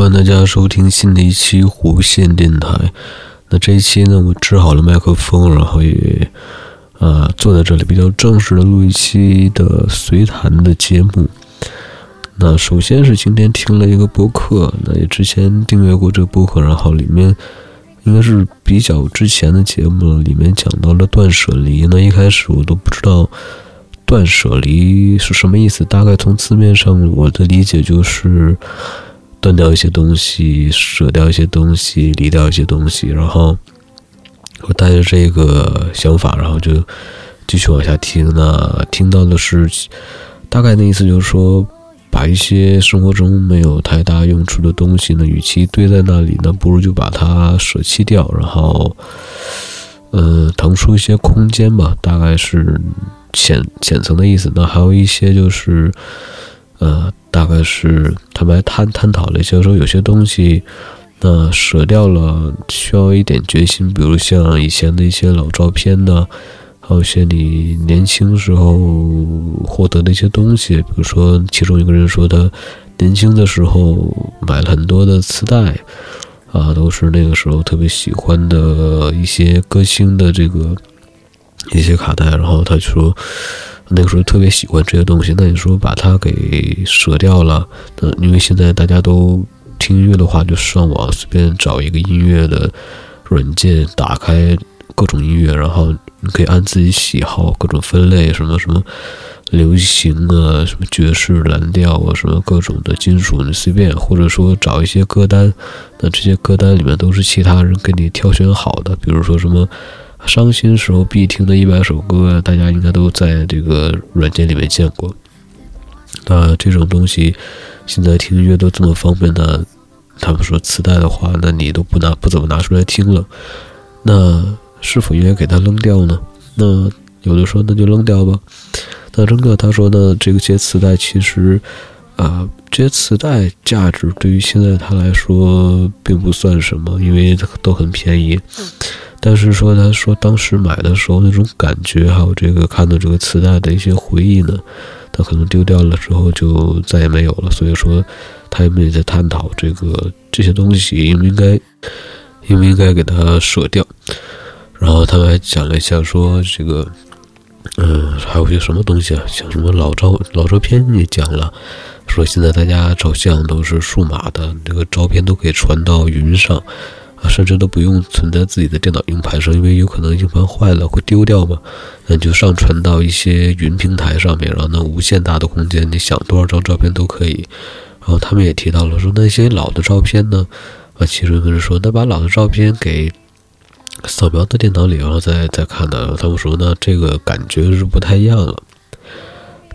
欢迎大家收听新的一期无线电台。那这一期呢，我支好了麦克风，然后也呃坐在这里，比较正式的录一期的随谈的节目。那首先是今天听了一个播客，那也之前订阅过这个播客，然后里面应该是比较之前的节目了，里面讲到了断舍离。那一开始我都不知道断舍离是什么意思，大概从字面上我的理解就是断掉一些东西，舍掉一些东西，离掉一些东西。然后我带着这个想法，然后就继续往下听。那听到的是大概的意思，就是说。把一些生活中没有太大用处的东西呢，与其堆在那里呢，不如就把它舍弃掉，然后，呃，腾出一些空间吧，大概是浅浅层的意思。那还有一些就是，呃，大概是他们还探探讨了一些，说有些东西，那舍掉了需要一点决心，比如像以前的一些老照片呢。还有一些你年轻时候获得的一些东西，比如说，其中一个人说他年轻的时候买了很多的磁带，啊，都是那个时候特别喜欢的一些歌星的这个一些卡带，然后他就说那个时候特别喜欢这些东西。那你说把它给舍掉了，那因为现在大家都听音乐的话，就上网随便找一个音乐的软件，打开各种音乐，然后。你可以按自己喜好各种分类，什么什么流行啊，什么爵士、蓝调啊，什么各种的金属，你随便，或者说找一些歌单，那这些歌单里面都是其他人给你挑选好的，比如说什么伤心时候必听的一百首歌，大家应该都在这个软件里面见过。那这种东西现在听音乐都这么方便的，他们说磁带的话，那你都不拿不怎么拿出来听了，那。是否应该给它扔掉呢？那有的说那就扔掉吧。那扔掉，他说呢，这个些磁带其实，啊，这些磁带价值对于现在他来说并不算什么，因为都很便宜。但是说他说当时买的时候那种感觉，还有这个看到这个磁带的一些回忆呢，他可能丢掉了之后就再也没有了。所以说，他们也在探讨这个这些东西应不应该，应不应该给它舍掉。然后他还讲了一下，说这个，嗯，还有些什么东西啊，像什么老照老照片也讲了，说现在大家照相都是数码的，这个照片都可以传到云上，甚至都不用存在自己的电脑硬盘上，因为有可能硬盘坏了会丢掉嘛，那就上传到一些云平台上面，然后那无限大的空间，你想多少张照片都可以。然后他们也提到了说，那些老的照片呢，啊，其中一个人说，那把老的照片给。扫描到电脑里，然后再再看呢。他们说呢，这个感觉是不太一样了。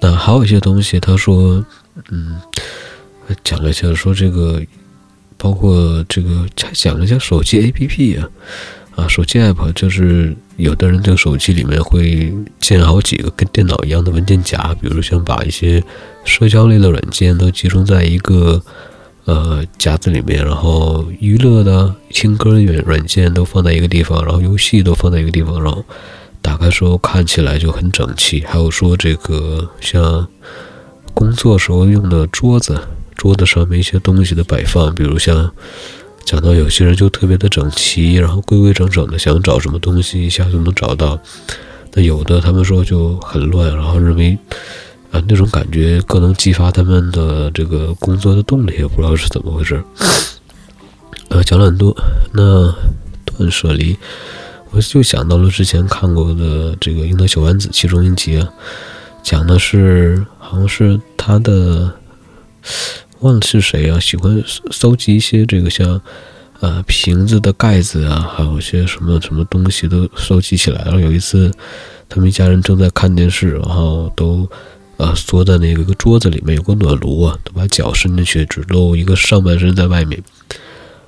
那还有一些东西，他说，嗯，讲了一下，说这个，包括这个，还讲了一下手机 APP 啊，啊，手机 App，就是有的人这个手机里面会建好几个跟电脑一样的文件夹，比如像把一些社交类的软件都集中在一个。呃，夹子里面，然后娱乐的、听歌的软软件都放在一个地方，然后游戏都放在一个地方，然后打开时候看起来就很整齐。还有说这个像工作时候用的桌子，桌子上面一些东西的摆放，比如像讲到有些人就特别的整齐，然后规规整整的，想找什么东西一下就能找到。那有的他们说就很乱，然后认为。啊，那种感觉更能激发他们的这个工作的动力，也不知道是怎么回事。呃，讲了很多，那断舍离，我就想到了之前看过的这个《樱桃小丸子》其中一集啊，讲的是好像是他的，忘了是谁啊，喜欢搜集一些这个像呃瓶子的盖子啊，还有些什么什么东西都收集起来。然后有一次，他们一家人正在看电视，然后都。呃，缩在那个个桌子里面有个暖炉啊，都把脚伸进去，只露一个上半身在外面。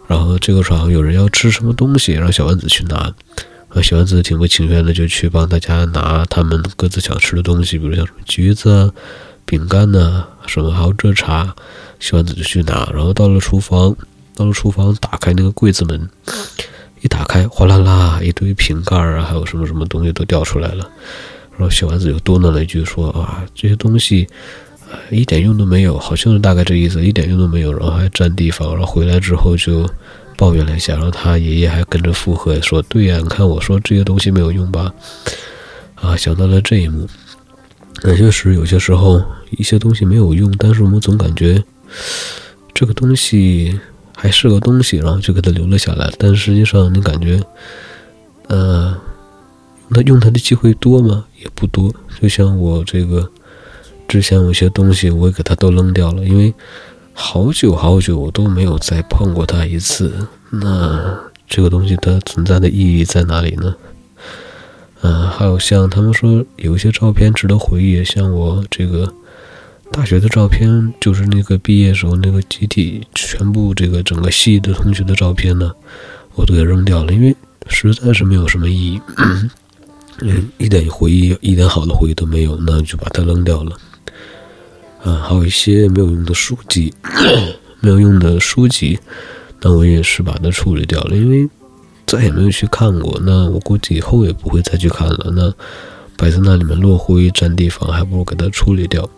然后这个时候有人要吃什么东西，让小丸子去拿。啊，小丸子挺不情愿的，就去帮大家拿他们各自想吃的东西，比如像什么橘子啊、饼干呐，什么还有这茶。小丸子就去拿，然后到了厨房，到了厨房，打开那个柜子门，一打开，哗啦啦，一堆瓶盖啊，还有什么什么东西都掉出来了。然后小丸子又嘟囔了一句说：“啊，这些东西，一点用都没有，好像是大概这意思，一点用都没有。”然后还占地方，然后回来之后就。抱怨了一下，然后他爷爷还跟着附和说：“对呀，你看我说这些东西没有用吧？”啊，想到了这一幕。那确实有些时候一些东西没有用，但是我们总感觉这个东西还是个东西，然后就给它留了下来。但实际上你感觉，呃，那用它的机会多吗？也不多。就像我这个之前有些东西，我也给它都扔掉了，因为。好久好久，我都没有再碰过它一次。那这个东西它存在的意义在哪里呢？嗯，还有像他们说有一些照片值得回忆，像我这个大学的照片，就是那个毕业时候那个集体全部这个整个系的同学的照片呢，我都给扔掉了，因为实在是没有什么意义，嗯，一点回忆，一点好的回忆都没有，那就把它扔掉了。啊，还有一些没有用的书籍，没有用的书籍，那我也是把它处理掉了，因为再也没有去看过。那我估计以后也不会再去看了。那摆在那里面落灰占地方，还不如给它处理掉。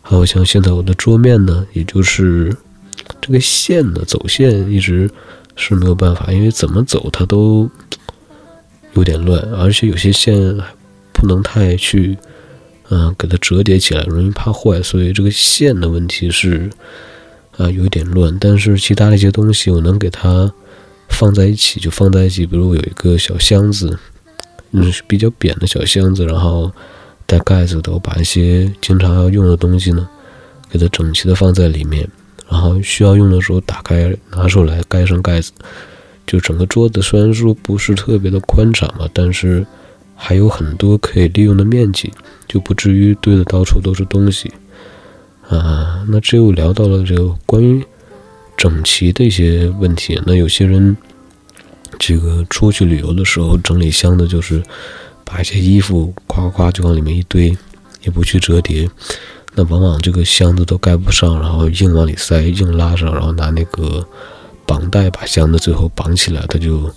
还有像现在我的桌面呢，也就是这个线呢，走线一直是没有办法，因为怎么走它都有点乱，而且有些线不能太去。嗯，给它折叠起来容易怕坏，所以这个线的问题是，啊，有点乱。但是其他的一些东西，我能给它放在一起就放在一起。比如有一个小箱子，嗯，比较扁的小箱子，然后带盖子的，我把一些经常要用的东西呢，给它整齐的放在里面。然后需要用的时候打开拿出来盖上盖子。就整个桌子虽然说不是特别的宽敞嘛，但是。还有很多可以利用的面积，就不至于堆的到处都是东西啊。那这又聊到了这个关于整齐的一些问题。那有些人这个出去旅游的时候整理箱子，就是把一些衣服夸夸就往里面一堆，也不去折叠。那往往这个箱子都盖不上，然后硬往里塞，硬拉上，然后拿那个绑带把箱子最后绑起来，它就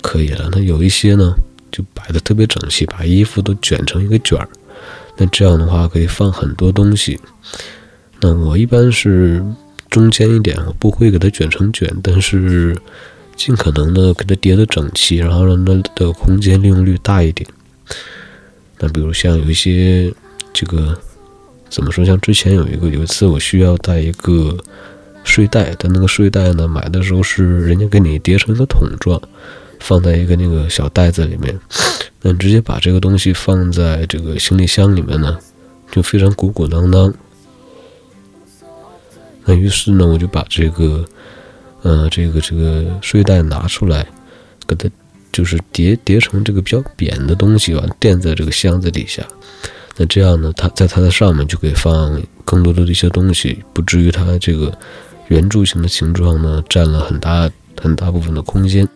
可以了。那有一些呢？就摆的特别整齐，把衣服都卷成一个卷儿，那这样的话可以放很多东西。那我一般是中间一点，我不会给它卷成卷，但是尽可能的给它叠的整齐，然后让它的空间利用率大一点。那比如像有一些这个怎么说，像之前有一个有一次我需要带一个睡袋，但那个睡袋呢买的时候是人家给你叠成一个桶状。放在一个那个小袋子里面，那你直接把这个东西放在这个行李箱里面呢，就非常鼓鼓囊囊。那于是呢，我就把这个，呃，这个这个睡袋拿出来，给它就是叠叠成这个比较扁的东西吧，垫在这个箱子底下。那这样呢，它在它的上面就可以放更多的一些东西，不至于它这个圆柱形的形状呢占了很大很大部分的空间。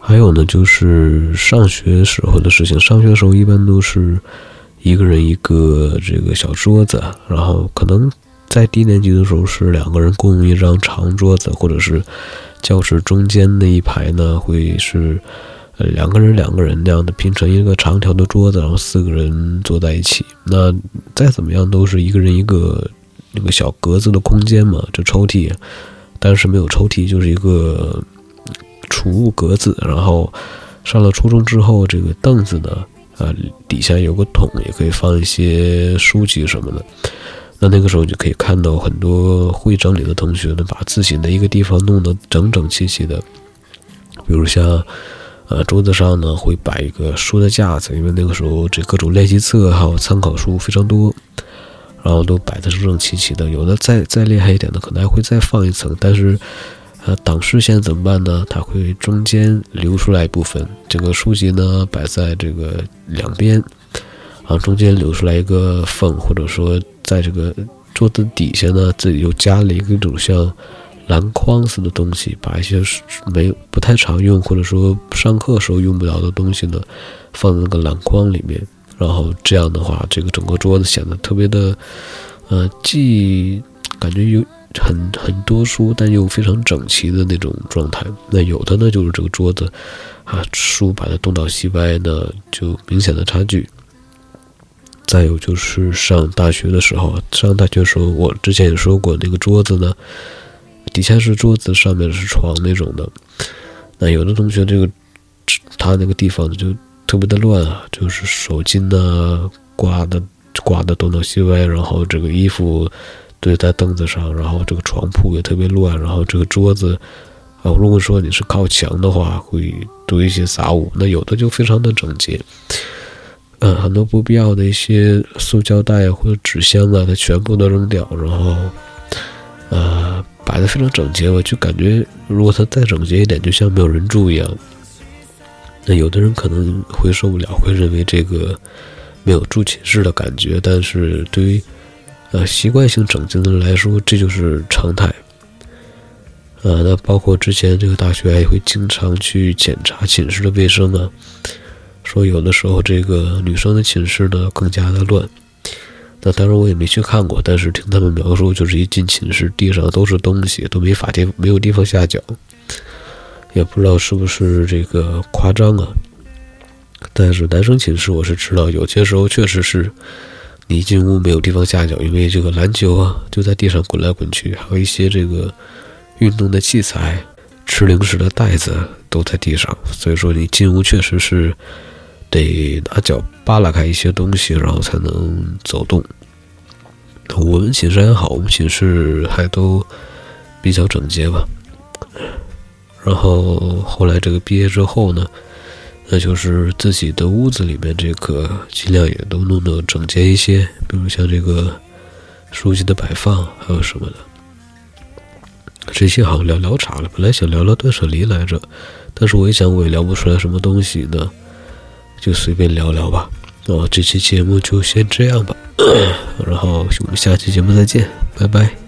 还有呢，就是上学时候的事情。上学时候一般都是一个人一个这个小桌子，然后可能在低年级的时候是两个人共用一张长桌子，或者是教室中间那一排呢会是呃两个人两个人那样的拼成一个长条的桌子，然后四个人坐在一起。那再怎么样都是一个人一个那个小格子的空间嘛，这抽屉，但是没有抽屉，就是一个。储物格子，然后上了初中之后，这个凳子呢，呃，底下有个桶，也可以放一些书籍什么的。那那个时候就可以看到很多会整理的同学呢，把自己的一个地方弄得整整齐齐的。比如像，呃，桌子上呢会摆一个书的架子，因为那个时候这各种练习册还有参考书非常多，然后都摆的整整齐齐的。有的再再厉害一点的，可能还会再放一层，但是。呃，挡视线怎么办呢？它会中间留出来一部分，这个书籍呢摆在这个两边，然后中间留出来一个缝，或者说在这个桌子底下呢，自己又加了一个种像篮筐似的东西，把一些没不太常用或者说上课时候用不了的东西呢，放在那个篮筐里面。然后这样的话，这个整个桌子显得特别的，呃，既感觉有很很多书，但又非常整齐的那种状态。那有的呢，就是这个桌子啊，书摆的东倒西歪呢，就明显的差距。再有就是上大学的时候，上大学时候，我之前也说过，那个桌子呢，底下是桌子，上面是床那种的。那有的同学这个他那个地方就特别的乱啊，就是手巾呢挂的挂的东倒西歪，然后这个衣服堆在凳子上，然后这个床铺也特别乱，然后这个桌子啊，如果说你是靠墙的话，会堆一些杂物，那有的就非常的整洁。嗯，很多不必要的一些塑胶袋啊或者纸箱啊，它全部都扔掉，然后，呃，摆的非常整洁。我就感觉，如果它再整洁一点，就像没有人住一样。那有的人可能会受不了，会认为这个没有住寝室的感觉。但是对于呃习惯性整洁的人来说，这就是常态。呃，那包括之前这个大学也会经常去检查寝室的卫生啊。说有的时候这个女生的寝室呢更加的乱，那当然我也没去看过，但是听他们描述，就是一进寝室地上都是东西，都没法地没有地方下脚，也不知道是不是这个夸张啊。但是男生寝室我是知道，有些时候确实是你一进屋没有地方下脚，因为这个篮球啊就在地上滚来滚去，还有一些这个运动的器材、吃零食的袋子都在地上，所以说你进屋确实是。得拿脚扒拉开一些东西，然后才能走动。我们寝室还好，我们寝室还都比较整洁吧。然后后来这个毕业之后呢，那就是自己的屋子里面这个尽量也都弄得整洁一些，比如像这个书籍的摆放，还有什么的。这些好像聊聊岔了，本来想聊聊断舍离来着，但是我一想，我也聊不出来什么东西呢。就随便聊聊吧，那我这期节目就先这样吧，然后我们下期节目再见，拜拜。